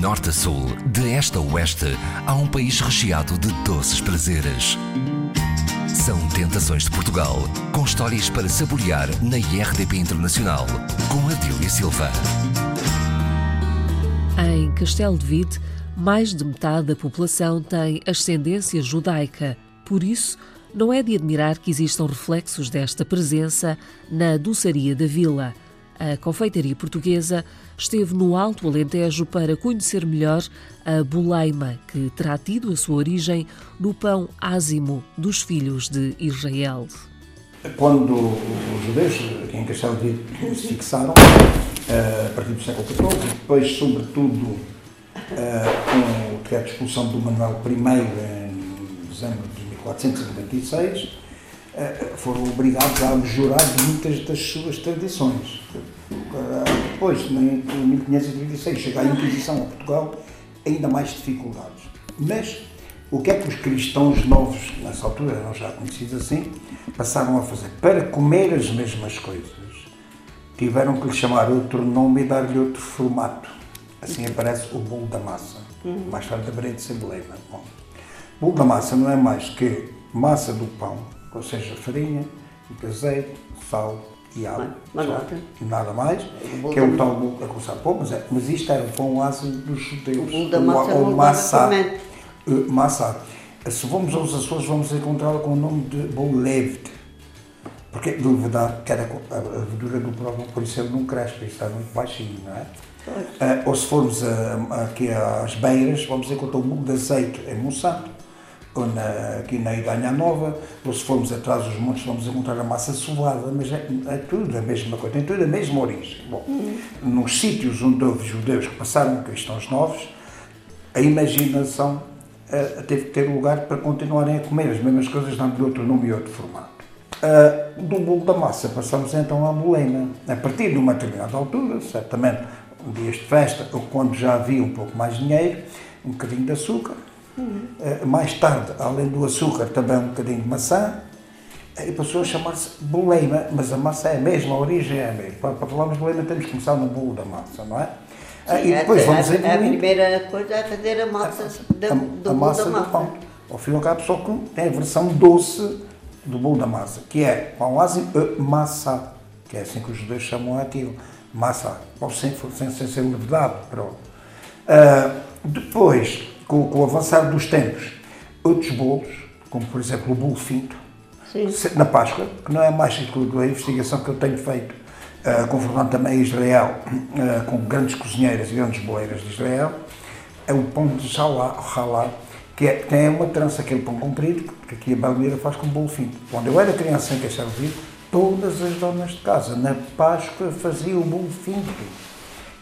norte a sul, de este a oeste, há um país recheado de doces prazeres. São Tentações de Portugal, com histórias para saborear na IRDP Internacional, com Adília Silva. Em Castelo de Vide, mais de metade da população tem ascendência judaica. Por isso, não é de admirar que existam reflexos desta presença na doçaria da vila. A confeitaria portuguesa esteve no Alto Alentejo para conhecer melhor a boleima, que terá tido a sua origem no pão ázimo dos filhos de Israel. Quando os judeus em Castelo de se fixaram, eh, a partir do século XIV, depois, sobretudo, eh, com o decreto de expulsão do Manuel I em dezembro de 1496, eh, foram obrigados a jurar muitas das suas tradições. Depois, em 1536, chega a Inquisição a Portugal, ainda mais dificuldades. Mas o que é que os cristãos novos, nessa altura eram já conhecidos assim, passaram a fazer? Para comer as mesmas coisas, tiveram que lhe chamar outro nome e dar-lhe outro formato. Assim aparece o bolo da massa. Mais tarde haverei de ser beleza. Bom, bolo da massa não é mais que massa do pão, ou seja, farinha, azeite, sal e água. Nada. E nada mais, que é o da- tal a começar pão, mas, é, mas isto era o pão ázimo dos judeus. O da Ou- massa. Se formos aos Açores, vamos encontrá-la com o nome de leved. Porque, de verdade, que era a, a verdura do próprio, por isso ele não cresce, está muito baixinho, não é? Uh, ou se formos a- aqui às beiras, vamos encontrar o bolo de azeite em Monsanto, ou na, aqui na Idanha Nova, ou se formos atrás dos montes, vamos encontrar a massa sovada, mas é, é tudo a mesma coisa, tem tudo a mesma origem. Bom, nos sítios onde houve judeus que passaram cristãos novos, a imaginação eh, teve que ter lugar para continuarem a comer as mesmas coisas, dando-lhe outro nome e outro formato. Ah, do bolo da massa passamos então à bolena. A partir de uma determinada altura, certamente um dias de festa, ou quando já havia um pouco mais dinheiro, um bocadinho de açúcar. Ah, mais tarde, além do açúcar, também um bocadinho de maçã. eh, E passou a chamar-se boleima, mas a massa é a mesma, a origem é a mesma. Para, para falarmos de boleima temos que começar no bolo da massa, não é? Ah, e depois a, vamos a, a primeira coisa é fazer a massa da, a, do a bolo massa da do massa. pão. Ao fim e ao cabo, só que tem a versão doce do bolo da massa, que é pão ázimo massa, que é assim que os judeus chamam aquilo, massa, ou sem, sem, sem ser levedado, pronto. Ah, depois, com, com o avançar dos tempos, outros bolos, como por exemplo o bolo finto, Sim. na Páscoa, que não é mais que a investigação que eu tenho feito, uh, confrontando também Israel ah, com grandes cozinheiras e grandes boleiras de Israel, é o pão de jalá, que é, tem uma trança, aquele pão comprido, que aqui a Balmeira faz com bolo finto. Quando eu era criança em Castelo Vivo, todas as donas de casa, na Páscoa, faziam o bolo finto.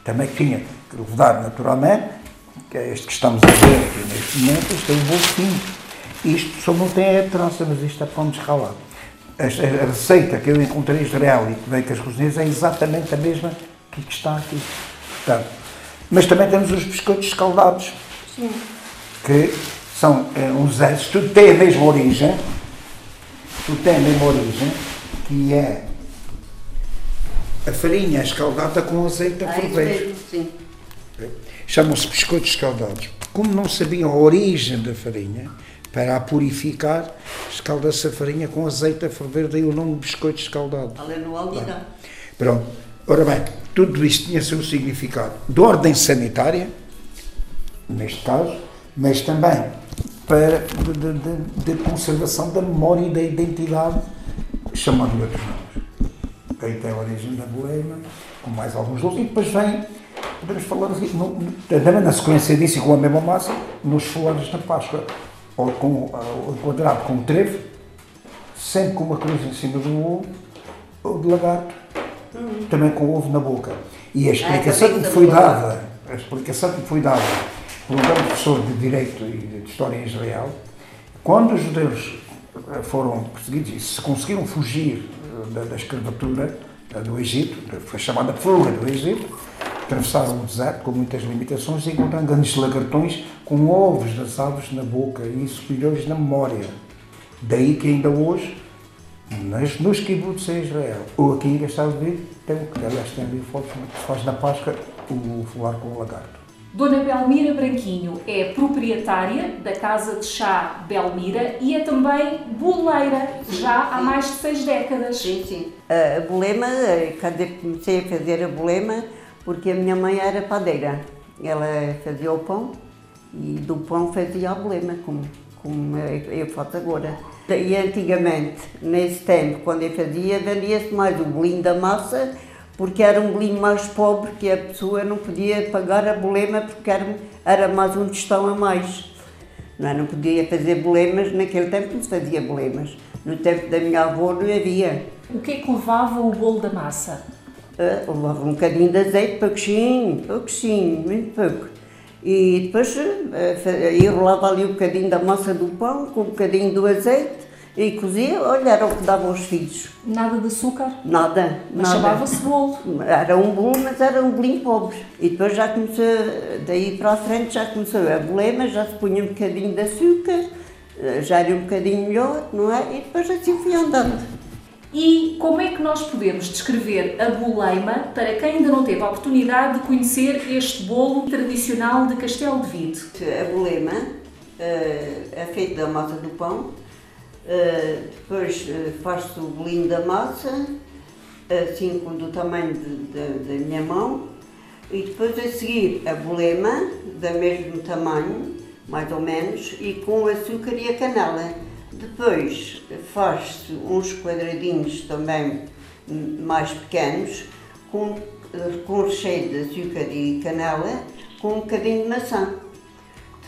Também tinha que levar naturalmente, que é este que estamos a ver aqui neste momento, isto é bolo finto. Isto só não tem a trança, mas isto é pão desralado. Esta- A receita que eu encontrei em Israel e que veio com as cozinheiras é exatamente a mesma que que está aqui. Portanto, mas também temos os biscoitos escaldados, que são eh, uns zés, tudo tem a mesma origem, tudo tem a mesma origem, que é a farinha escaldada com azeite a Ah, ferver. Chamam-se biscoitos escaldados. Como não sabiam a origem da farinha, para a purificar, escalda-se a farinha com azeite a ferver, daí o nome de biscoitos escaldados. Ali no algodão. Pronto. Ora bem, tudo isto tinha seu significado de ordem sanitária, neste caso, mas também para de, de- de- conservação da memória e da identidade, chamando-lhe outros nomes. Aí tem a origem da boema, com mais alguns doces, e depois vem, podemos falar assim, também na sequência disso e com a mesma massa, nos flores da Páscoa, ou com ah, o quadrado com trevo, sempre com uma cruz em cima do ovo, ou de lagarto, também com o ovo na boca. E a explicação que foi da dada, a explicação que foi dada por um grande professor de Direito e de História em Israel, quando os judeus eh, foram perseguidos e se conseguiram fugir da, da escravatura do Egito, foi chamada fuga do Egito, atravessaram o deserto com muitas limitações e encontraram grandes lagartões com ovos das aves na boca e isso ficou-lhes na memória. Daí que ainda hoje nas, nos kibbutz em Israel, ou aqui em Castelo de tem, um- aliás, tem ali fotos que se faz na Páscoa o falar com o lagarto. Dona Belmira Branquinho é proprietária da Casa de Chá Belmira e é também boleira, já há mais de seis décadas. Sim, sim. A bolema, eh, quando eu comecei a fazer a bolema, porque a minha mãe era padeira. Ela fazia o pão e do pão fazia a bolema, como, como eu faço agora. E antigamente, nesse tempo, quando eu fazia, vendia-se mais o bolinho da massa porque era um bolinho mais pobre que a pessoa não podia pagar a bolema porque era, era mais um tostão a mais. Não, é? não podia fazer bolemas, naquele tempo não se fazia bolemas. No tempo da minha avó não havia. O que é que levava o bolo da massa? Uh, levava um bocadinho de azeite, pouquinho, pouquinho, muito pouco. E depois uh, enrolava ali um bocadinho da massa do pão com um bocadinho do azeite e cozia, olha, era o que dava aos filhos. Nada de açúcar? Nada, mas nada. chamava-se bolo? Era um bolo, mas era um bolinho pobre. E depois já começou, daí para a frente já começou a bolema, já se punha um bocadinho de açúcar, eh, já era um bocadinho melhor, não é? E depois assim fui andando. E como é que nós podemos descrever a boleima para quem ainda não teve a oportunidade de conhecer este bolo tradicional de Castelo de Vide? A bolema eh, é feita da massa do pão, Uh, depois uh, faço o bolinho da massa, assim do tamanho de, de, da minha mão, e depois a seguir a bolema, do mesmo tamanho, mais ou menos, e com açúcar e a canela. Depois faz-se uns quadradinhos também mais pequenos, com, com recheio de açúcar e canela, com um bocadinho de maçã.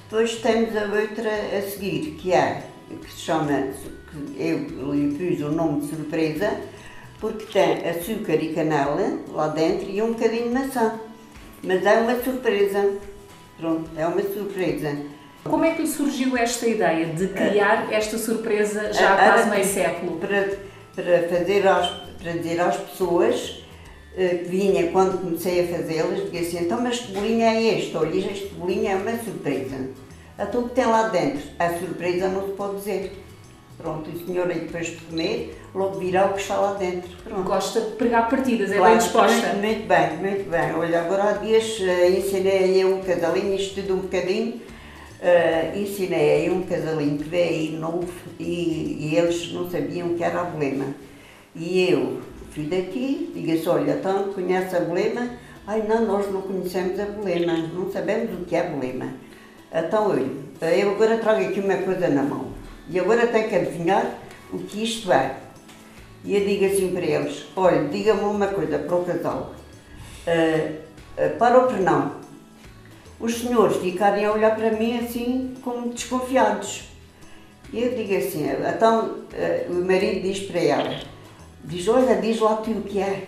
Depois temos a outra a seguir, que é que se chama, que eu lhe pus o nome de surpresa, porque tem açúcar e canela lá dentro e um bocadinho de maçã. Mas é uma surpresa. Pronto, é uma surpresa. Como é que lhe surgiu esta ideia de criar esta surpresa já há quase meio século? Para, para, fazer às, para dizer às pessoas eh, que vinha quando comecei a fazê-las, dizia assim, então mas que bolinho é este? Olha, este bolinho é uma surpresa. Então o que tem lá dentro? A surpresa não se pode dizer. Pronto, o senhor aí depois de comer, logo virá o que está lá dentro. Pronto. Gosta de pregar partidas, é claro, bem disposta. Muito, muito bem, muito bem. Olha, agora há dias uh, ensinei eu um casalinho, isto tudo um bocadinho, uh, ensinei aí um casalinho que veio novo e, e, eles não sabiam que era a bolema. E eu fui daqui, digo assim, olha, então conhece a bolema? Ai não, nós não conhecemos a bolema, não sabemos o que é a. Então, olha, eu agora trago aqui uma coisa na mão e agora tenho que adivinhar o que isto é. E eu digo assim para eles: olha, diga-me uma coisa para o casal. Uh, uh, para o pernão, os senhores ficarem a olhar para mim assim como desconfiados. E eu digo assim: então uh, o marido diz para ela: diz, olha, diz lá tu o que é,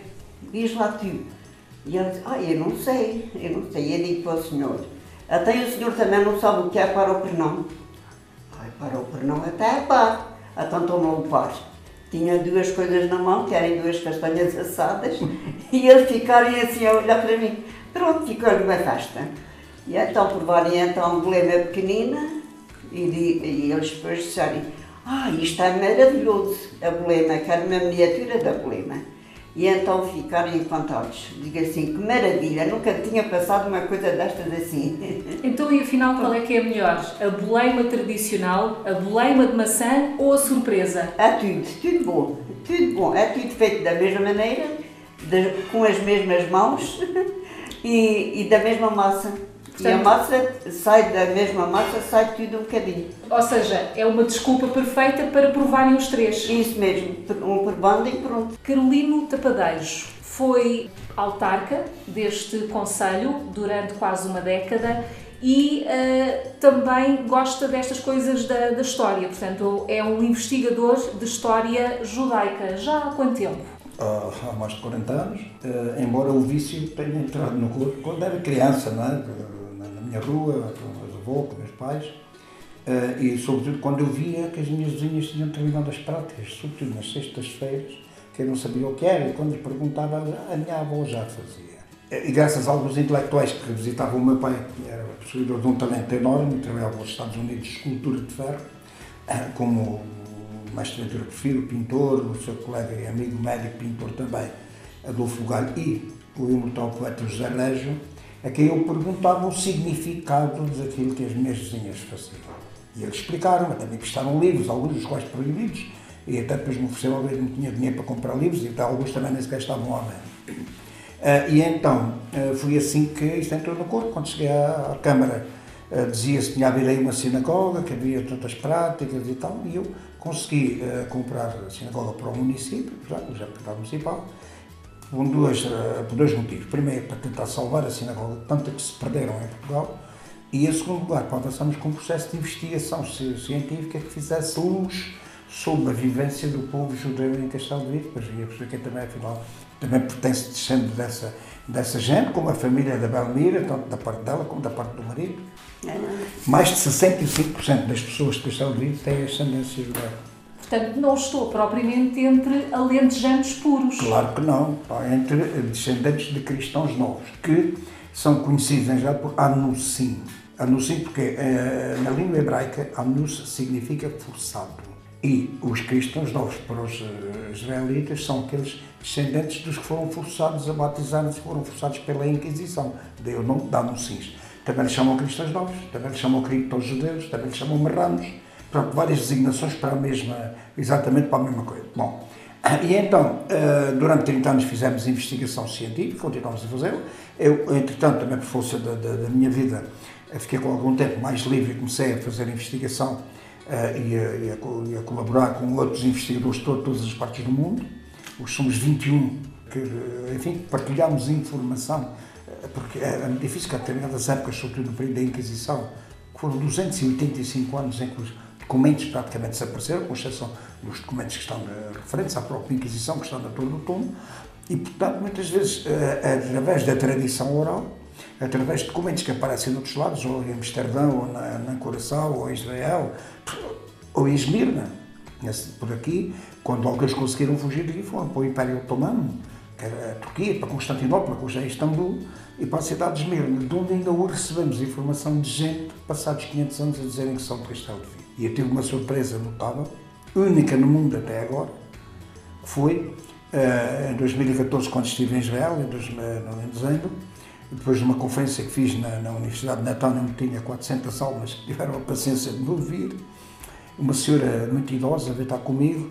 diz lá tu. E ela diz: ah, eu não sei, eu não sei. E eu digo para o senhor: até o senhor também não sabe o que é para o pernão. Ai, para o pernão até é par. Então tomou o par. Tinha duas coisas na mão, que eram duas castanhas assadas, e eles ficarem assim a olhar para mim. Pronto, ficou uma festa. E então provarem então uma bolema pequenina, e, e eles depois disserem, ah, isto é maravilhoso, a bolema, quero uma miniatura da bolema. E então ficaram encantados. Digo assim, que maravilha, nunca tinha passado uma coisa destas assim. Então, e afinal, qual é que é melhor? A boleima tradicional, a boleima de maçã ou a surpresa? É tudo, tudo bom, tudo bom. É tudo feito da mesma maneira, de, com as mesmas mãos e, e da mesma massa. Portanto, e a massa sai da mesma massa, sai tudo um bocadinho. Ou seja, é uma desculpa perfeita para provarem os três. Isso mesmo, um por banda e pronto. Carolino Tapadeiros foi autarca deste Conselho durante quase uma década e uh, também gosta destas coisas da, da história, portanto, é um investigador de história judaica. Já há quanto tempo? há mais de 40 anos, uh, embora o vício tenha entrado no corpo quando era criança, não é? Minha rua, com meus avós, com meus pais, uh, e sobretudo quando eu via que as minhas vizinhas tinham determinadas práticas, sobretudo nas sextas-feiras, que eu não sabia o que era, e quando perguntava, a minha avó já fazia. Eh, e graças a alguns intelectuais que visitavam o meu pai, que era possuidor de um talento enorme, trabalhava nos Estados Unidos de escultura de ferro, uh, como o mestre Ventura Porfiro, pintor, o seu colega e amigo médico pintor também, Adolfo Galho, e o imortal poeta José Légio, a quem eu perguntava o significado daquilo que as minhas vizinhas faziam. E eles explicaram, até me emprestaram livros, alguns dos quais proibidos, e até depois me ofereceram a ver não tinha dinheiro para comprar livros, e até alguns também nem sequer estavam à venda. Uh, e então, uh, foi assim que isto entrou no corpo. Quando cheguei à, à Câmara, uh, dizia-se que tinha havido aí uma sinagoga, que havia tantas práticas e tal, e eu consegui comprar a sinagoga para o município, já, já para municipal, por dois, por dois motivos. Primeiro, para tentar salvar a sinagoga, tanto que se perderam em Portugal, e em segundo lugar, para avançarmos com um processo de investigação científica que fizesse luz sobre a vivência do povo judeu em Castelo de Vigo, pois ia perceber que também, afinal, também pertence, descende dessa, dessa gente, como a família da Belmira, tanto da parte dela como da parte do marido. É. Mais de 65% das pessoas de Castelo de Vigo têm ascendência judaica. Portanto, não estou propriamente entre alentejanos puros. Claro que não, entre descendentes de cristãos novos, que são conhecidos geral por Anusim. Anusim porque eh, na língua hebraica Anus significa forçado. E os cristãos novos para os eh, israelitas são aqueles descendentes dos que foram forçados a batizar-se, foram forçados pela Inquisição. Daí o nome dá Sims. Também lhes chamam cristãos novos, também lhes chamam cristãos judeus, também lhes chamam marranos. Pronto, várias designações para a mesma, exatamente para a mesma coisa. Bom, e então, eh, durante 30 anos fizemos investigação científica, continuamos a fazê-lo. Eu, entretanto, também por força da, da, da minha vida, fiquei com algum tempo mais livre e comecei a fazer investigação uh, e, a, e, a, e, a, colaborar com outros investigadores de todas as partes do mundo. Hoje somos 21 que, eh, enfim, partilhamos informação, eh, porque era muito difícil que a determinadas épocas, sobretudo no período da Inquisição, foram 285 anos em que documentos praticamente desapareceram, com exceção dos documentos que estão referentes à própria Inquisição, que estão na Torre do Túmulo, e, portanto, muitas vezes, através da tradição oral, através de documentos que aparecem noutros lados, ou em Amsterdão, ou na, na ou em Israel, ou em Esmirna, por aqui, quando alguns conseguiram fugir daqui, foram para o Império Otomano, que era a Turquia, para Constantinopla, que hoje é Istambul, e para a cidade de Esmirna, de onde ainda hoje recebemos informação de gente, passados 500 anos, a dizerem que são de Castelo de Vigo. E eu tive uma surpresa notável, única no mundo até agora, foi uh, em 2014, quando estive em Israel, em dezembro, depois de uma conferência que fiz na, na Universidade de Natal, onde tinha 400 almas que tiveram a paciência de me ouvir, uma senhora muito idosa veio estar comigo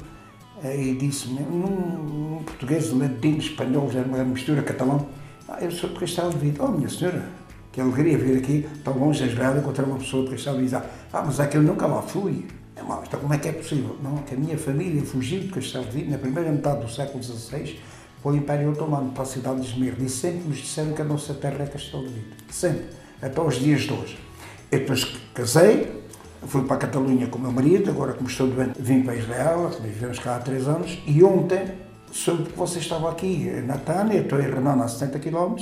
eh, e disse-me, num, num português, latino, espanhol, já uma mistura catalão, ah, eu sou Castelo de Vida. Oh, minha senhora, que alegria vir aqui tão longe de Israel encontrar uma pessoa de Castelo de Vida. Ah, mas é que eu nunca lá fui. É, mas, então como é que é possível? Não, que a minha família fugiu de Castelo de Vida na primeira metade do século XVI para o Império Otomano, para a cidade de Esmirna, e sempre nos disseram que a nossa terra é Castelo de Vida. Sempre. Até os dias de hoje. Eu depois casei, fui para a Catalunha com o meu marido, agora como estou doente vim para Israel, vivemos cá há três anos, e ontem soube que você estava aqui na Tânia, estou em Renan a 70 km,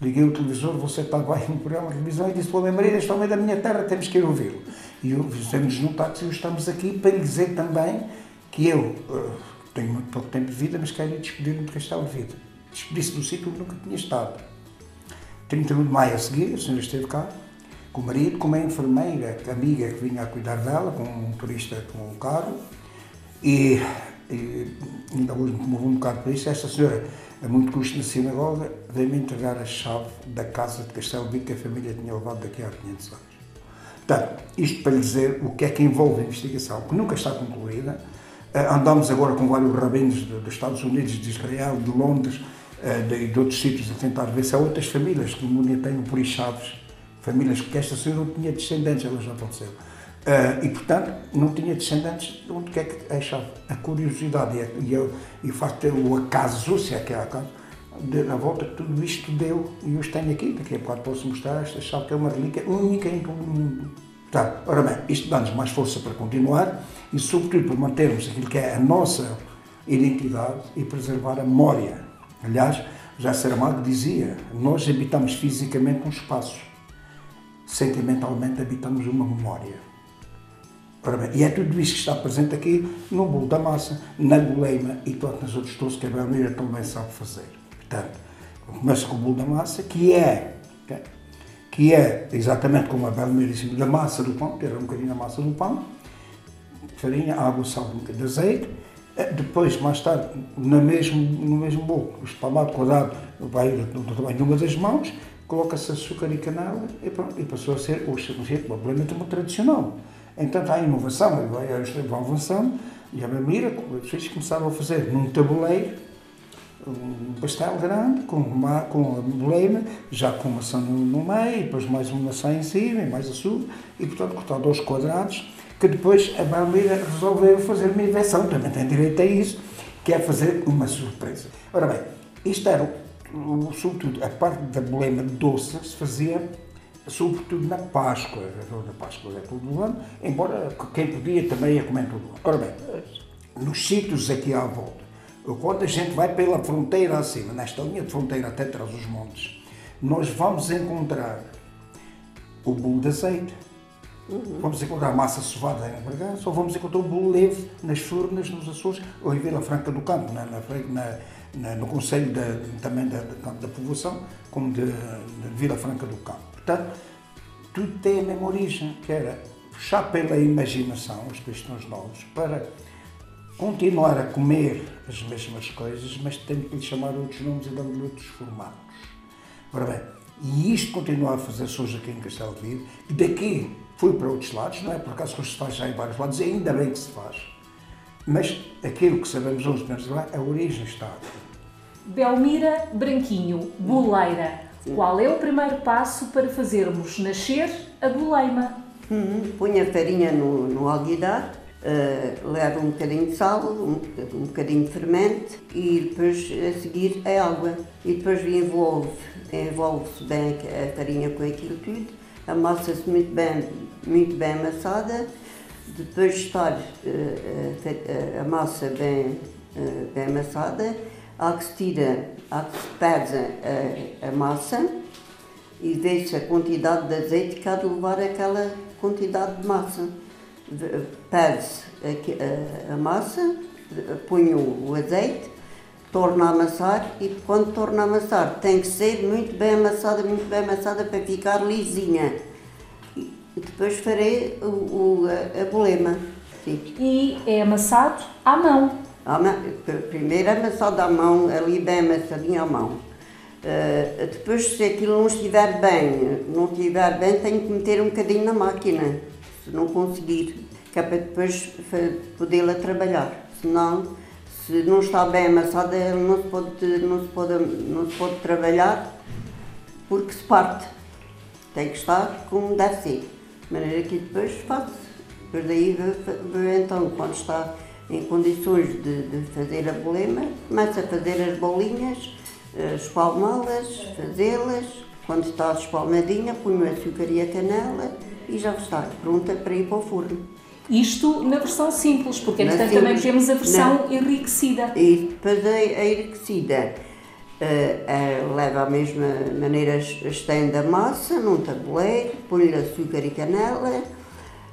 liguei o televisor, você estava aí no programa de televisão e disse para o meu marido, este homem é da minha terra, temos que ir ouvi-lo. E eu fizemos no táxi e estamos aqui para lhe dizer também que eu uh, tenho muito pouco tempo de vida, mas quero despedir-me de Castelo de Vida. Despedi-se do sítio onde nunca tinha estado. 31 de maio a seguir, a senhora esteve cá, com o marido, com uma enfermeira, amiga que vinha a cuidar dela, com um turista com um carro, e, e ainda hoje me comovo um bocado por isso. Esta senhora, a muito custo na sinagoga, veio-me entregar a chave da casa de Castelo Vida que a família tinha levado daqui a 500 anos. Portanto, isto para lhe dizer o que é que envolve a investigação, que nunca está concluída, eh, andamos agora com vários rabinos dos Estados Unidos, de Israel, de Londres, eh, de, de outros sítios a tentar ver se há outras famílias que tenham por chaves, famílias que esta senhora não tinha descendentes, ela já faleceu. Uh, e, portanto, não tinha descendentes, onde que é que é a chave? A curiosidade e, a, e, a, e o facto de o acaso, se é que há acaso, de, na volta que tudo isto deu, e eu os tenho aqui, daqui a pouco posso mostrar esta chave que é uma relíquia única em todo o mundo. Tá, ora bem, isto dá-nos mais força para continuar e, sobretudo, para mantermos aquilo que é a nossa identidade e preservar a memória. Aliás, já Saramago dizia: nós habitamos fisicamente um espaço, sentimentalmente habitamos uma memória. Ora bem, e é tudo isso que está presente aqui no bolo da massa, na goleima e todas as outras coisas que a Belmira também sabe fazer. Portanto, começa com o bolo da massa, que é. Que é exatamente como a Belmira disse, da massa do pão, ter um bocadinho da massa do pão, farinha, água, sal, um bocadinho de azeite, eh, depois, mais tarde, no mesmo, no mesmo bolo, espalmado, quadrado, vai do tamanho de uma das mãos, coloca-se açúcar e canela e pronto, e passou a ser o completamente tradicional. Então há inovação, vão avançando, e a Mamira, vocês começaram a fazer num tabuleiro, um pastel grande, com, uma, com a bolema, já com maçã no, no meio, depois mais uma maçã em cima, e mais açúcar, e portanto cortar dois quadrados, que depois a Mamira resolveu fazer uma invenção, também tem direito a isso, que é fazer uma surpresa. Ora bem, isto era, sobretudo, a parte da bolema doce se fazia sobretudo na Páscoa, na Páscoa é todo o ano, embora quem podia também ia comer todo o ano. Ora bem, nos sítios aqui à volta, quando a gente vai pela fronteira acima, nesta linha de fronteira até trás dos montes, nós vamos encontrar o bolo de azeite, uhum. vamos encontrar massa sovada em Bragança, ou vamos encontrar o bolo leve nas Furnas, nos Açores, ou em Vila Franca do Campo, na, na, na, no Conselho também da, da, da, povoação, como de, de Vila Franca do Campo. Portanto, tudo tem a mesma origem, que era puxar pela imaginação os cristãos novos para continuar a comer as mesmas coisas, mas tendo que lhe chamar outros nomes e dando-lhe outros formatos. Ora bem, e isto continua a fazer-se hoje aqui em Castelo de Vido, e daqui fui para outros lados, não é por acaso que se faz já em vários lados, e ainda bem que se faz. Mas aquilo que sabemos hoje, a origem está. Belmira Branquinho, boleira. Qual é o primeiro passo para fazermos nascer a boleima? Põe a farinha no, no alguidar, uh, leva um bocadinho de sal, um, um bocadinho de fermento e depois a seguir a água. E depois envolve, envolve-se bem a farinha com aquilo tudo, amassa-se muito bem, muito bem amassada. Depois de estar uh, a massa bem, uh, bem amassada, há que se tira, há que se pesa a, a massa e vê-se a quantidade de azeite que há de levar aquela quantidade de massa. Pese a, a, a massa, põe o, o azeite, torna a amassar e quando torna a amassar tem que ser muito bem amassada, muito bem amassada para ficar lisinha. E depois farei o, o a, a bolema. Sim. E é amassado à mão. Primeiro amassado à mão, ali bem amassadinho à mão. Uh, depois, se aquilo não estiver bem, não estiver bem, tenho que meter um bocadinho na máquina, se não conseguir, que é para depois podê-la trabalhar. Senão, se não está bem amassada, não se pode, não se pode, não se pode trabalhar porque se parte. Tem que estar como deve ser. De maneira que depois faço. Depois daí, então, quando está em condições de, de fazer a bolema, começa a fazer as bolinhas, espalmá-las, fazê-las. Quando está espalmadinha, ponho o açúcar e a canela e já está pronta para ir para o forno. Isto na versão simples, porque entretanto também temos a versão Não. enriquecida. E depois a, enriquecida uh, uh, leva a mesma maneira, estende a massa num tabuleiro, põe-lhe açúcar e canela,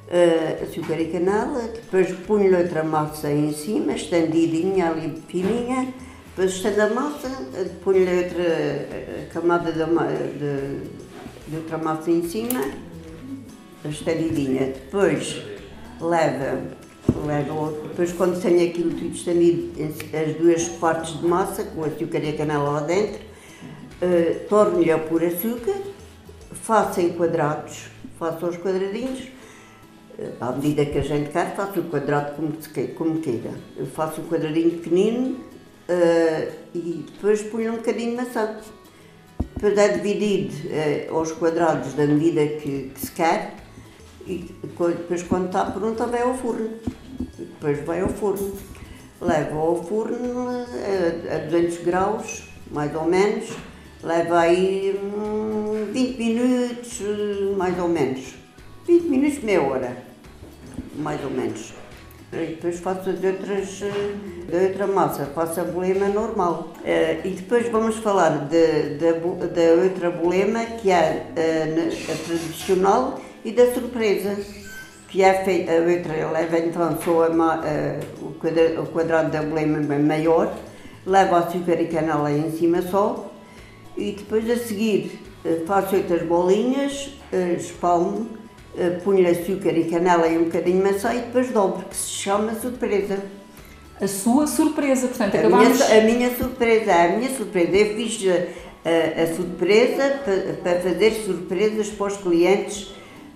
uh, açúcar e canela, depois punho-lhe outra massa em cima, estendidinha ali fininha, depois estendo a massa, punho-lhe outra uh, camada de, de, de, outra massa em cima, estendidinha. Depois leva, leva depois quando tenho aquilo tudo estendido, as duas partes de massa, com açúcar e canela lá dentro, uh, torno-lhe a pôr açúcar, faço em quadrados, faço aos quadradinhos, à medida que a gente quer, faço o quadrado como, como queira. Eu faço um quadradinho pequenino uh, e depois ponho um bocadinho de maçã. Depois é dividido uh, aos quadrados da medida que, que, se quer e depois quando está pronto vai ao forno. Depois vai ao forno. Levo ao forno a, a 200 graus, mais ou menos. Leva aí hum, 20 minutos, mais ou menos. 20 minutos, meia hora mais ou menos. E depois faço de outras, eh, de outra massa, faço a bolema normal. Eh, e depois vamos falar da outra bolema, que é a, eh, a, tradicional, e da surpresa, que é feita, a outra leva então só a, a, o quadrado da bolema maior, leva açúcar e canela em cima só, e depois a seguir faço outras bolinhas, espalmo, eh, punho açúcar e canela e um bocadinho de maçã e depois dobro, que se chama surpresa. A sua surpresa, portanto, a acabamos... Minha, a minha surpresa, a minha surpresa. Eu fiz, a, a surpresa, para, para fazer surpresas para os clientes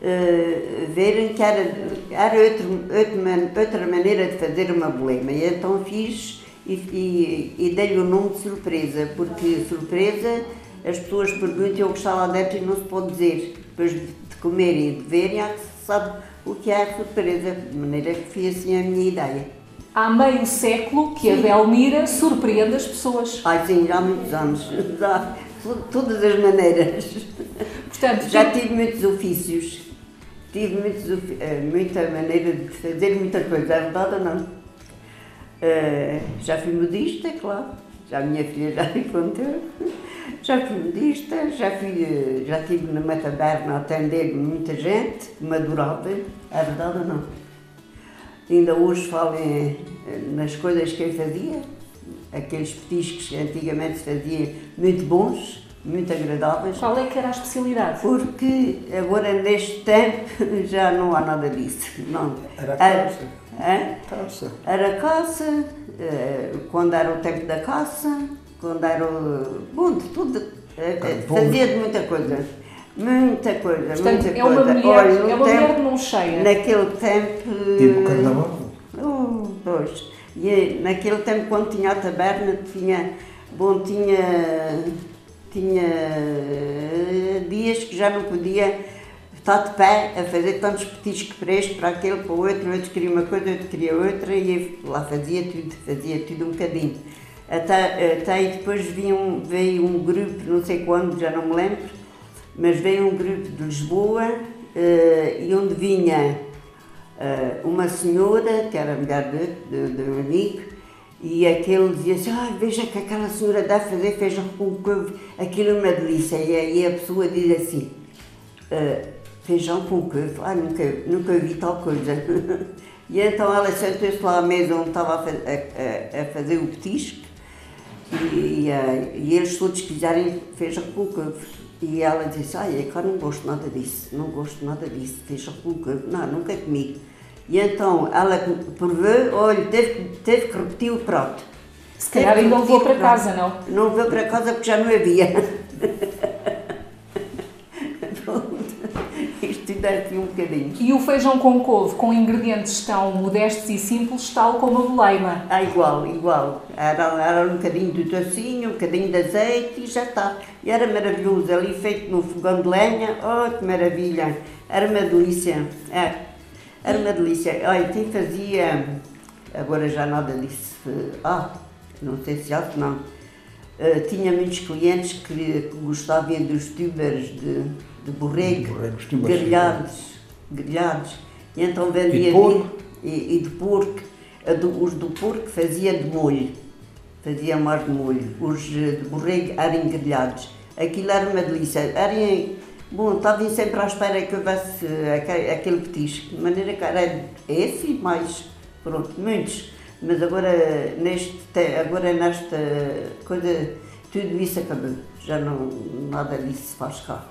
uh, verem que era, era outro, outra, outra maneira de fazer uma bolema. E então fiz e, e, e dei-lhe o nome de surpresa, porque surpresa as pessoas perguntam o que está lá dentro e não se pode dizer. Depois de comer e de ver, já se sabe o que é a surpresa, de maneira que foi assim a minha ideia. Há meio século que sim. a Belmira surpreende as pessoas. Ai sim, já há muitos anos. Já, todas as maneiras. Portanto, já tive muitos ofícios. Tive muitos, eh, muita maneira de fazer muita coisa, é verdade ou não? Uh, já fui modista, claro. Já a minha filha já me contou. Já fui modista, já, fui, já estive numa taberna a atender muita gente, me adorava, é verdade ou não? Ainda hoje falo em, nas coisas que eu fazia, aqueles petiscos que antigamente se faziam muito bons, muito agradáveis. Qual é que era a especialidade? Porque agora neste tempo já não há nada disso. Não. Era caça. Era, caça. Era caça, eh, quando era o tempo da caça, quando era o. Bom, de tudo. Eh, eh, fazia de muita coisa. Muita coisa, Portanto, muita é uma coisa. Mulher, Olha, é uma tempo, mulher de mão cheia. Naquele tempo. Tipo o carnaval? Oh, pois. E naquele tempo, quando tinha a taberna, tinha. Bom, tinha. Tinha dias que já não podia estar de pé a fazer tantos petiscos para este, para aquele, para o outro, outro queria uma coisa, outro queria outra, e lá fazia tudo, fazia tudo um bocadinho. Até, até depois veio um, veio um grupo, não sei quando, já não me lembro, mas veio um grupo de Lisboa, uh, e onde vinha uh, uma senhora, que era mulher de, de, de um amigo, e aquele dizia assim, ah, veja que aquela senhora dá a fazer feijão com couve, aquilo é uma delícia. E aí a pessoa diz assim, uh, feijão com couve, ah, nunca, nunca vi tal coisa. e então ela sentou-se lá à mesa onde estava a, a, a fazer o petisco, e, e, e, eles todos quiserem feijão com couve. E ela disse, ah, é que eu não gosto nada disso, não gosto nada disso, feijão com couve, não, nunca comi. E então ela provou, olha, teve, teve que repetir o prato. Se calhar ainda não vou para casa, não? Não vou para casa porque já não havia. Um bocadinho. E o feijão com couve, com ingredientes tão modestos e simples, tal como a boleima? Ah, igual, igual. Era, era um bocadinho de tocinho, um bocadinho de azeite e já está. E era maravilhoso, ali feito no fogão de lenha, oh, que maravilha. Era uma delícia. É. Era uma delícia. Olha, quem fazia, agora já nada disso, ah, não sei se já, não. Uh, tinha muitos clientes que gostavam dos tubers de, de borrego, grelhados, grelhados. E então vendia e, porco? e, e de porco. Do, os do porco fazia de molho, fazia mais de molho. Os de borrego eram grelhados. Aquilo era uma delícia. Eram Bom, estava sempre à espera que houvesse aquele petisco, de maneira que era esse e mais, pronto, muitos. Mas agora, neste, agora nesta coisa, tudo isso acabou. Já não, nada disso se faz cá.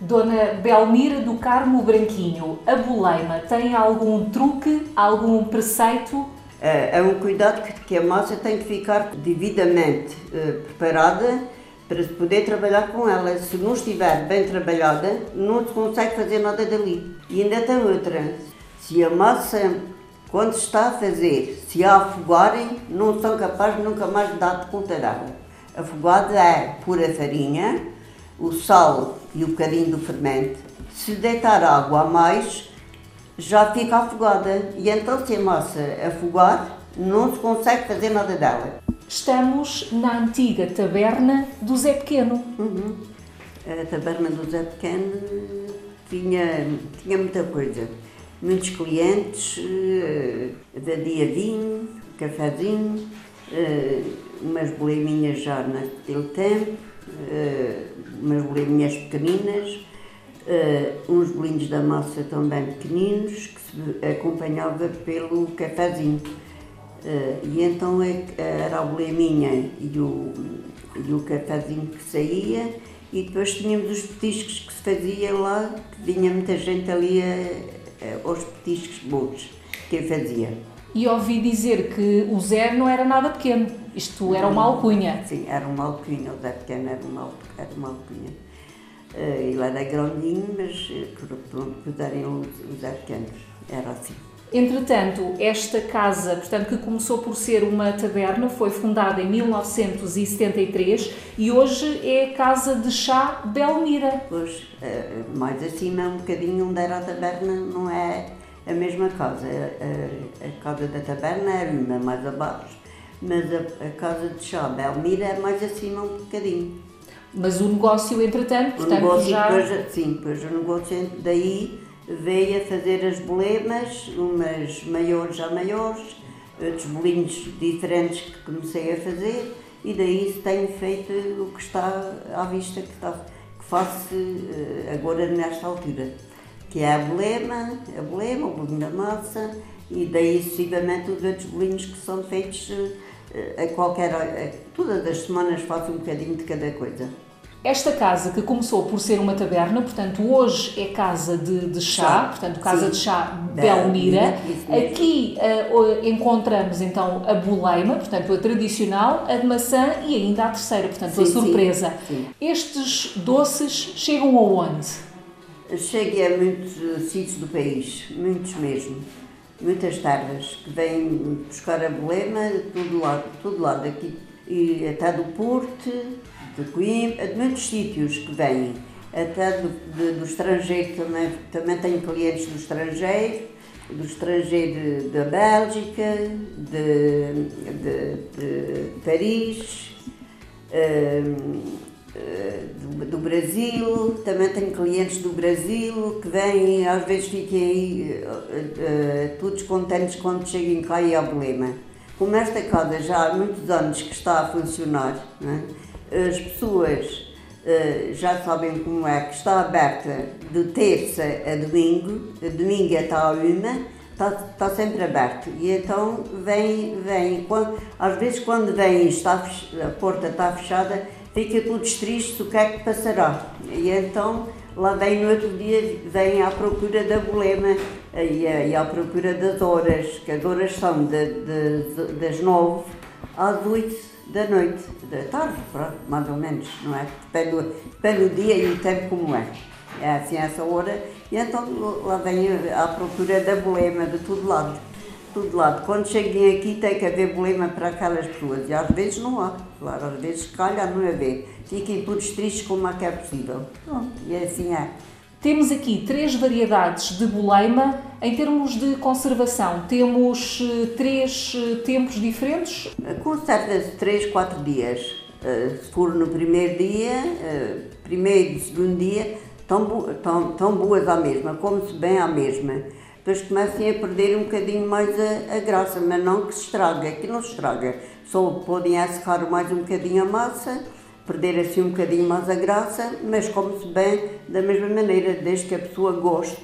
Dona Belmira do Carmo Branquinho, a boleima tem algum truque, algum preceito? É, é um cuidado que, que a massa tem que ficar devidamente uh, preparada para poder trabalhar com ela. Se não estiver bem trabalhada, não se consegue fazer nada dali. E ainda tem outra. Se a massa, quando está a fazer, se a afogarem, não são capazes nunca mais de dar de conta dela. A afogada é pura farinha, o sal e o bocadinho do fermento. Se deitar água a mais, já fica afogada. E então, se a massa afogar, não se consegue fazer nada dela. Estamos na antiga taberna do Zé Pequeno. Uhum. A taberna do Zé Pequeno tinha, tinha muita coisa. Muitos clientes, uh, vendia vinho, cafezinho, uh, umas boleminhas já naquele tempo, uh, umas boleminhas pequeninas, uh, uns bolinhos da massa também pequeninos, que se acompanhava pelo cafezinho. Uh, e então é, era a boleminha e o, e o cafezinho que saía e depois tínhamos os petiscos que se fazia lá, que vinha muita gente ali a, a, aos petiscos bons que eu fazia. E ouvi dizer que o Zé não era nada pequeno, isto era uma alcunha. Sim, era uma alcunha, o Zé Pequeno era uma, al- era uma alcunha. Eh, ele era grandinho, mas eh, pronto, o o Zé Pequeno, era assim. Entretanto, esta casa, portanto, que começou por ser uma taberna, foi fundada em 1973 e hoje é a Casa de Chá Belmira. Depois, eh, mais acima, um bocadinho onde era a taberna, não é a mesma casa. A, a- casa da taberna é uma mais abaixo, mas a, a casa de chá Belmira é mais acima um bocadinho. Mas o negócio, entretanto, O portanto, negócio, já. depois, sim, depois o negócio daí veio a fazer as bolemas, umas maiores já maiores, outros bolinhos diferentes que comecei a fazer e daí tenho feito o que está à vista, que, está, que faço eh, agora nesta altura, que é a bolema, a bolema, o bolinho da massa e daí sucessivamente os outros bolinhos que são feitos eh, a qualquer, a- todas as semanas faço um bocadinho de cada coisa. Esta casa que começou por ser uma taberna, portanto, hoje é casa de, de chá, Chá. portanto, casa Sim. de chá Belmira. Aqui o- encontramos então a boleima, portanto, a tradicional, a de maçã e ainda a terceira, portanto, a Sim, sim, surpresa. sim. Estes doces chegam aonde? Cheguei a muitos eh, sítios do país, muitos mesmo, muitas terras que vêm buscar a bolema, de todo lado, de todo lado aqui, e até do Porto, de Coimbra, de muitos sítios que vêm, até do, de- do estrangeiro também, também tenho clientes do estrangeiro, do estrangeiro da Bélgica, de, de- de Paris, hum, eh, do, do Brasil, também tenho clientes do Brasil que vêm, às vezes fiquem aí eh, eh, todos contentes quando cheguem cá e ao Belema. Como esta casa já há muitos anos que está a funcionar, né, as pessoas eh, já sabem como é, que está aberta de terça a domingo, de domingo até à uma, está, está sempre aberto. E então vem, vem quando, às vezes quando vem está, a porta está fechada, fica todos tristes o que é que passará. E então lá vem no outro dia, vem à procura da bolema e, a- e à procura das horas, que as horas são de, de- das nove às oito da noite, da tarde, pronto, mais ou menos, não é? Depende, depende do dia e o tempo como é. É assim essa hora, e então lá vem à procura da bolema de todo lado. Todo lado. Quando cheguem aqui tem que haver bolema para aquelas pessoas, e às vezes não há, claro, às vezes calha não haver. Fiquem todos tristes como é que é possível. Pronto, e assim é. Temos aqui três variedades de boleima. Em termos de conservação, temos eh, três eh, tempos diferentes. Conserva-se 3, 4 dias. Eh, Se for no primeiro dia, primeiro e segundo dia, estão, bo- estão, estão boas à mesma, come-se bem à mesma. Depois começam a perder um bocadinho mais a, a graça, mas não que se estraga, que não se estraga. Só podem assecar mais um bocadinho a massa, perder assim um bocadinho mais a graça, mas come-se bem da mesma maneira, desde que a pessoa goste,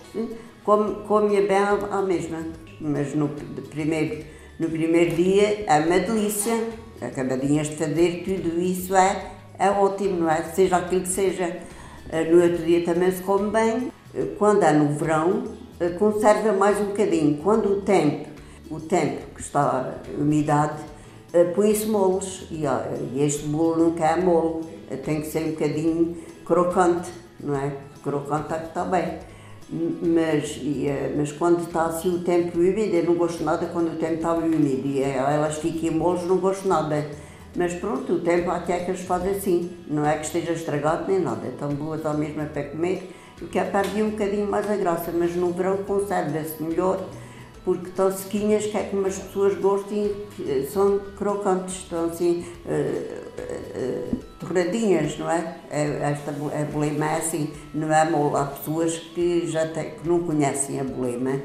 come, come-a bem à, mesma. Mas no primeiro, no primeiro dia é uma delícia, acabadinhas de fazer, tudo isso é, é ótimo, não é? Seja aquilo que seja. Eh, No outro dia também se come bem. Eh, Quando é no verão, eh, conserva mais um bocadinho. Quando o tempo, o tempo que está a umidade, põe-se moles. E, e este bolo não quer mole, eh, tem que ser um bocadinho crocante, não é? Crocante é que está bem. Mas, e, eh, mas quando está assim o tempo úmido, eu não gosto nada quando o tempo está úmido. E eh, elas ficam moles, não gosto nada. Mas pronto, o tempo até é que as faz assim. Não é que esteja estragado nem nada. Estão boas à mesma para comer. O que é perder um bocadinho mais a graça. Mas no verão conserva-se melhor porque estão sequinhas, que é como as pessoas gostem, eh, são crocantes, estão assim eh, eh, torradinhas, não é? É- Esta a bolema é assim, não é mole. Há pessoas que já têm, que não conhecem a bolema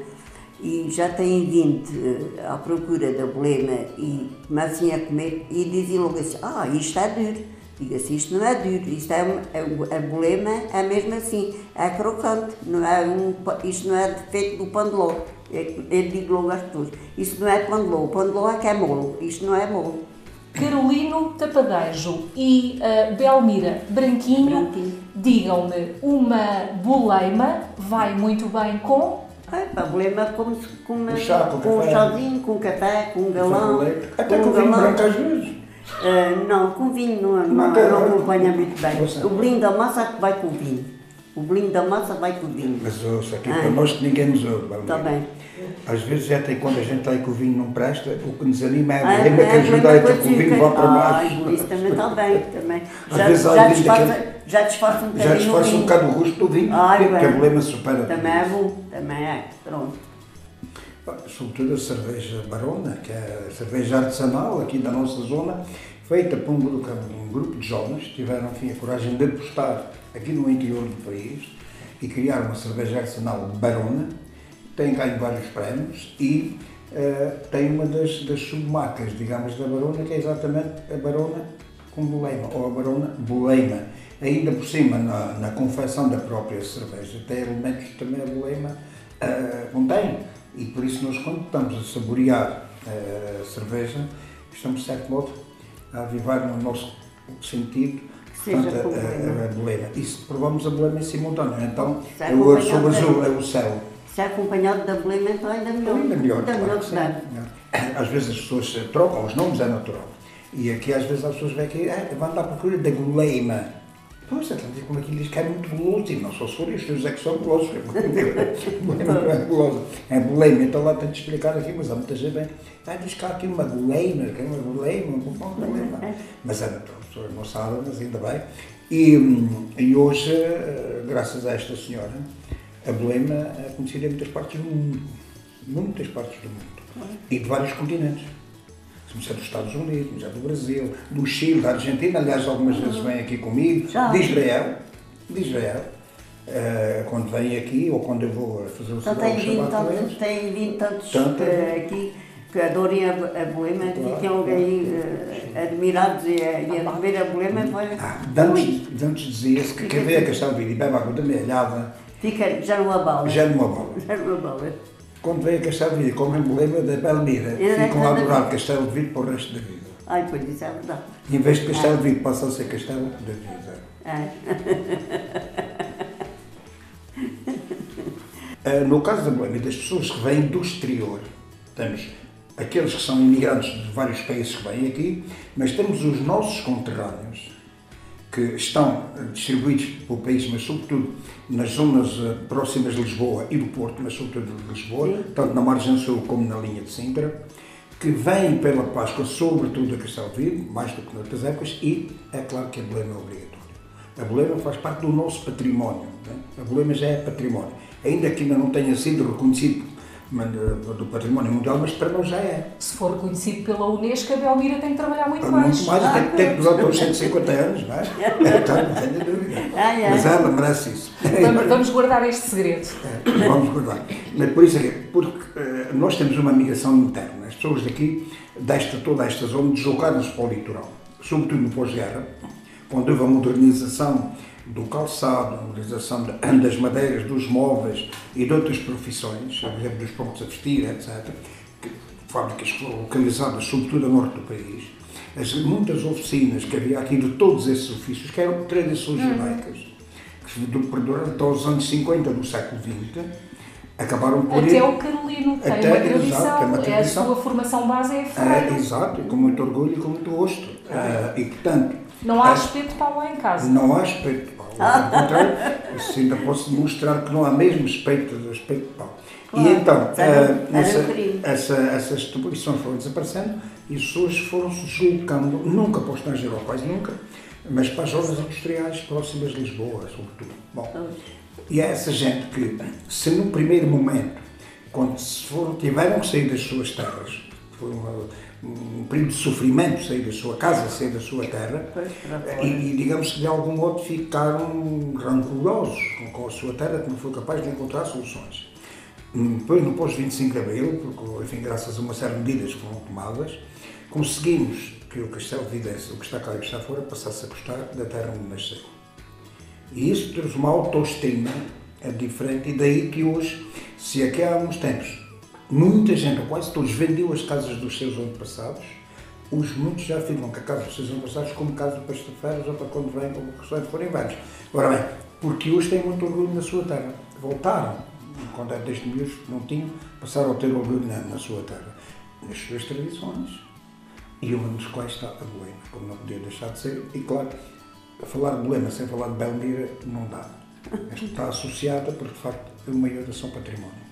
e já têm vindo à procura da bolema e começam a comer e dizem logo assim, ah, isto é duro. Diga assim, isto não é duro, isto é, um- é o- a bolema é mesmo assim, é crocante, não é um, isto não é feito do pão de ló. Eu eu digo logo às pessoas, isto não é pão de ló, o pão de ló é que é molo, isto não é molo. Carolino Tapadejo e eh, Belmira Branquinho, Branquinho. digam-me, uma boleima vai muito bem com Ah, problema como se come Com chá, com com um café. chazinho, com café, com um galão. Até com com um vinho galão. branco às vezes. Ah, não, com vinho não, não, Não acompanha muito bem. Ouça. O bolinho da massa é que vai com vinho. O bolinho da massa vai com vinho. Mas ouça, aqui Ah. para nós que ninguém nos ouve. Está bem. Às vezes até quando a gente está aí que o vinho não presta, o que nos anima é a Ah, que é, ajuda lembra a que o vinho vá para Ai, baixo. isso também está bem. Também. Já, vezes já, daquele- já disfarça um Já bocadinho o disfarça um bocado o rosto do vinho, Ai, porque a problema supera Também é bom, também é. Pronto. Sobretudo a cerveja Barona, que é a cerveja artesanal aqui da nossa zona, feita por um grupo, um grupo de jovens que tiveram enfim, a coragem de apostar aqui no interior do país e criar uma cerveja artesanal Barona. Tem ganho vários prémios e eh, tem uma das, das submarcas, digamos, da Barona, que é exatamente a Barona com Boleima, ou a Barona Boleima. Ainda por cima, na, na confecção da própria cerveja, tem elementos também a Boleima eh, contém. E por isso nós, quando estamos a saborear eh, a cerveja, estamos, de certo modo, a avivar no nosso sentido portanto, a, a, a bolema. E se provamos a bolema em simultâneo, então Se é é o ouro sobre azul, é o céu. Se é acompanhado da bolema, então ainda melhor. Ainda melhor, Ainda claro melhor sim. bem. Às vezes as pessoas trocam os nomes, é natural. E aqui às vezes as pessoas veem que ah, vão dar procura da goleima. Pois, então, como aquilo diz que é muito guloso, e não só os seus é que são gulosos. É gulosa, é boleima. Então lá tem de explicar aqui, mas há muita gente bem. Ah, diz que há aqui uma goleima, que é uma goleima, uma goleima. Mas é natural, as pessoas não sabem, mas ainda bem. E, e hoje, eh, graças a esta senhora, a bolema é conhecida em muitas partes do mundo. Muitas partes do mundo. E de vários continentes. Começar dos Estados Unidos, já do Brasil, do Chile, da Argentina, aliás, algumas vezes vêm aqui comigo, Já. de Israel, de Israel, eh, quando vêm aqui ou quando eu vou fazer o Então tem vindo tem vindo tantos Tanto. eh, aqui que adorem a, a bolema, Claro, ficam alguém eh, admirados e a, e a beber a bolema, foi, Ah, de antes, de antes dizia-se que quem vê a Castelo Vide e bebe água da mealhada, fica já não abala. já não abala. Já não abala. Quando vem a Castelo Vide com o emblema da Belmira, É, ficam a é, é. adorar Castelo de Vide para o resto da vida. Ai, pois isso é verdade. E em vez de Castelo de Vide passa a ser Castelo da Vida. É. Ah, No caso da Bolívia, das pessoas que vêm do exterior, temos aqueles que são imigrantes de vários países que vêm aqui, mas temos os nossos conterrâneos que estão eh, distribuídos pelo país, mas sobretudo nas zonas eh, próximas de Lisboa e do Porto, mas sobretudo de Lisboa, Sim. tanto na margem sul como na linha de Sintra, que vêm pela Páscoa, sobretudo a Castelo Verde, mais do que noutras épocas, e é claro que a bolema é obrigatória. A bolema faz parte do nosso património. né? A bolema já é património. Ainda que ainda não tenha sido reconhecido do património mundial, mas para nós já é. Se for reconhecido pela Unesco, a Belmira tem que trabalhar muito Muito mais. mais, tem, tem que durar até os 150 anos, não é? Então, não tenho dúvida. Ai, ai. Mas ela merece isso. Vamos, vamos guardar este segredo. É, Vamos guardar. Mas por isso é que, porque eh, nós temos uma migração interna. As pessoas daqui, desta, toda esta zona, deslocaram-se para o litoral. Sobretudo no pós-guerra, quando houve a modernização do calçado, a modernização da- das madeiras, dos móveis e de outras profissões, por exemplo, dos pontos a vestir, etc., fábricas que foram localizadas sobretudo a norte do país, as muitas oficinas que havia aqui de todos esses ofícios, que eram tradições judaicas, que du- perduraram até os anos 50 do século XX, acabaram por Até ir... o Carolino tem Até, uma exato, tradição, tem uma é a tradição. sua formação base é a É, exato, com muito orgulho e com muito gosto. Ah, e, portanto, Não há de pau lá em casa. não há espeito de pau. Ao contrário, isso ainda posso demonstrar que não há mesmo espeito de espeito de. Claro, e então, era essa, essa, essas instituições foram desaparecendo e as pessoas foram se deslocando, nunca para o estrangeiro, ou quase nunca, mas para as zonas industriais próximas de Lisboa, sobretudo. Bom, e é essa gente que, se no primeiro momento, quando se foram, tiveram que sair das suas terras, foi uma- um período de sofrimento sair da sua casa, sair da sua terra, Pois, fora. e, e digamos que de algum modo ficaram rancorosos com, a sua terra, que não foi capaz de encontrar soluções. Hum, Depois, no pós-25 de Abril, porque, enfim, graças a uma série de medidas que foram tomadas, conseguimos que o Castelo de o que está cá e o que está fora, passasse a gostar da terra onde nasceu. E isso trouxe uma autoestima é diferente, e daí que hoje, se aqui há uns tempos, muita gente, quase todos, vendeu as casas dos seus antepassados, os muitos já afirmam que a casa dos seus antepassados como casa para estas-feiras ou para quando vêm, ou quando forem velhos. Ora bem, porque hoje têm muito orgulho na sua terra. Voltaram quando é desde miúdos, não tinham, passaram a ter orgulho na, na sua terra, nas suas tradições, e uma dos quais está a Belém, como não podia deixar de ser, e claro, falar de Belém sem falar de Belmira não dá. Está associada porque de facto é uma oração património.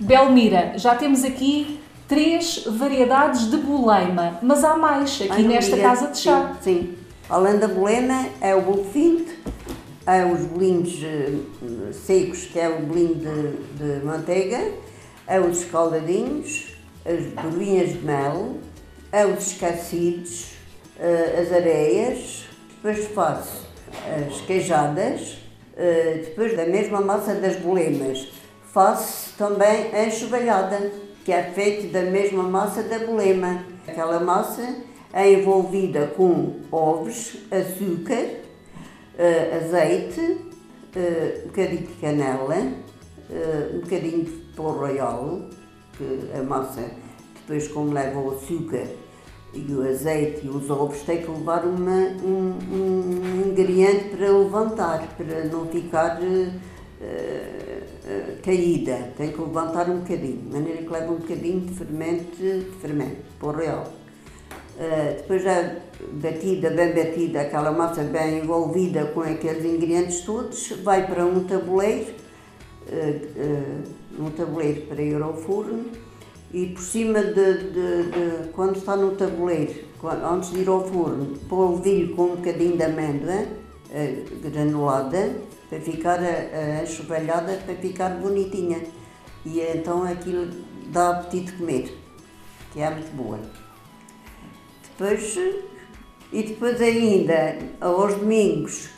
Belmira, já temos aqui três variedades de boleima, mas há mais aqui Ai, nesta diga. casa de chá. Sim, sim. Além da bolena, é o bolo finto, é os bolinhos eh, secos, que é o bolinho de, de manteiga, é os escaldadinhos, as bolinhas de mel, é os escacidos, eh, as areias, depois faço as queijadas, eh, depois da mesma massa das bolemas, faço também a enxovalhada, que é feita da mesma massa da bolema. Aquela massa é envolvida com ovos, açúcar, eh, azeite, eh, um bocadinho de canela, eh, um bocadinho de pó royal, que a massa, depois como leva o açúcar e o azeite e os ovos, tem que levar uma, um, um ingrediente para levantar, para não ficar eh, caída. Tem que levantar um bocadinho, de maneira que leva um bocadinho de fermento, de fermento, pó royal. Uh, depois já batida, bem batida, aquela massa bem envolvida com aqueles ingredientes todos, vai para um tabuleiro, uh, uh, um tabuleiro para ir ao forno e por cima de, de- de- quando está no tabuleiro, antes de ir ao forno, polvilho com um bocadinho de amêndoa granulada para ficar a, a enxovalhada, para ficar bonitinha. E então aquilo dá apetite de comer, que é muito boa. Depois, e depois ainda, aos domingos,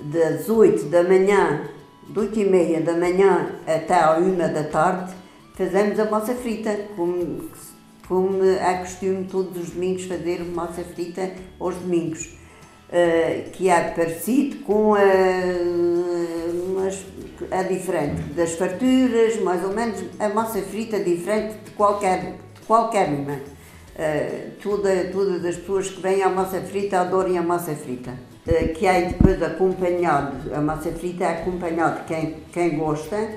das 8 da manhã, de 8 e meia da manhã até à 1 da tarde, fazemos a massa frita, como, como é costume todos os domingos fazer massa frita aos domingos. Eh, que é parecido com a, mas é diferente das farturas, mais ou menos a massa frita é diferente de qualquer, de qualquer uma. Uh, toda, todas as pessoas que vêm à massa frita adoram a massa frita. Uh, que é depois acompanhado, a massa frita é acompanhado, quem, quem gosta,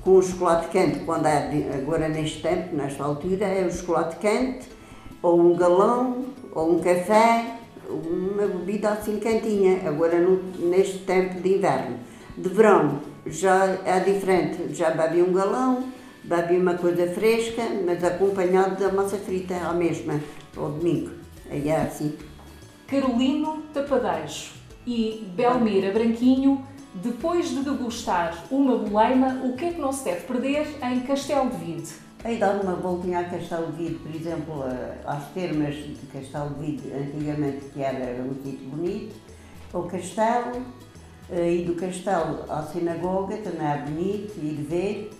com o chocolate quente, quando é agora neste tempo, nesta altura, é o chocolate quente, ou um galão, ou um café, uma bebida assim quentinha, agora no, neste tempo de inverno. De verão já é diferente, já bebe um galão, bebe uma coisa fresca, mas acompanhado da massa frita, à mesma, ao domingo. Aí é assim. Carolino Tapadejo e Belmira Branquinho, depois de degustar uma boleima, o que é que não se deve perder em Castelo de Vide? Aí dar uma voltinha a Castelo de Vide, por exemplo, às termas de Castelo de Vide, antigamente que era um sítio bonito, o castelo, eh, e do castelo à sinagoga, também é bonito ir ver,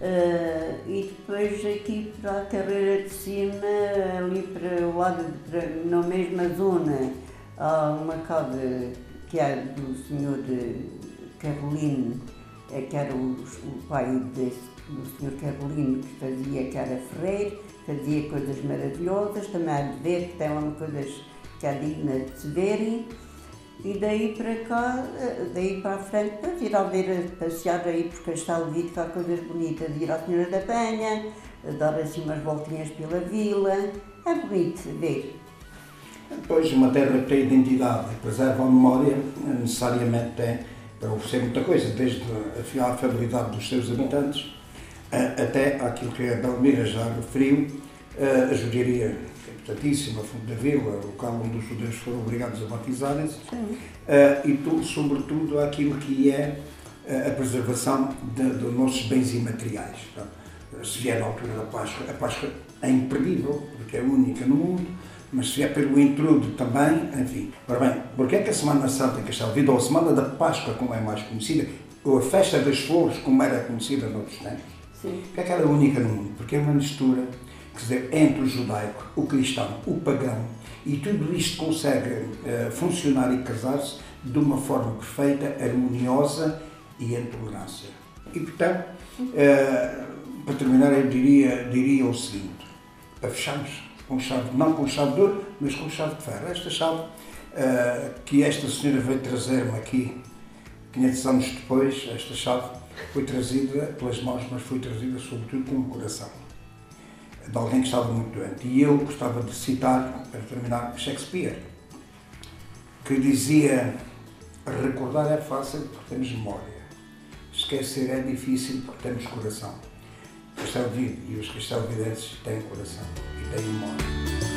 eh, e depois aqui para a carreira de cima, ali para o lado, para, na mesma zona, há uma casa que é do senhor de Carolino, é que era o, o pai desse, do senhor Carolino, que fazia, que era ferreiro, fazia coisas maravilhosas, também há de ver, que tem lá coisas que é digna de se verem. E daí para cá, eh, daí para a frente, depois ir a ver, passear aí por Castelo de Vide, que há coisas bonitas, ir à Senhora da Penha, dar assim umas voltinhas pela vila, é bonito ver. Depois, uma terra que tem identidade preserva a memória, necessariamente tem para oferecer muita coisa, desde a fi- a fiabilidade dos seus habitantes até aquilo que a Belmira já referiu, a judiaria, que é importantíssima, a fundo da vila, o local onde os judeus foram obrigados a batizarem-se, e tu, sobretudo aquilo que é a preservação dos nossos bens imateriais. Se vier na altura da Páscoa, a Páscoa é imperdível, porque é única no mundo, mas se vier pelo intrudo também, enfim. Ora bem, porque é que a Semana Santa de Vide, ou a Semana da Páscoa, como é mais conhecida, ou a Festa das Flores, como era conhecida noutros tempos, Sim. porque é que ela é única no mundo? Porque é uma mistura quer dizer, entre o judaico, o cristão, o pagão, e tudo isto consegue eh, funcionar e casar-se de uma forma perfeita, harmoniosa e em tolerância. E, portanto, eh, para terminar, eu diria, diria o seguinte, para fecharmos, com chave, não com chave de ouro, mas com chave de ferro. Esta chave eh, que esta senhora veio trazer-me aqui 500 anos depois, esta chave, foi trazida pelas mãos, mas foi trazida sobretudo com o coração. De alguém que estava muito doente. E eu gostava de citar, para terminar, Shakespeare, que dizia: Recordar é fácil porque temos memória, esquecer é difícil porque temos coração. Cristal e os cristalvidentes têm coração e têm memória.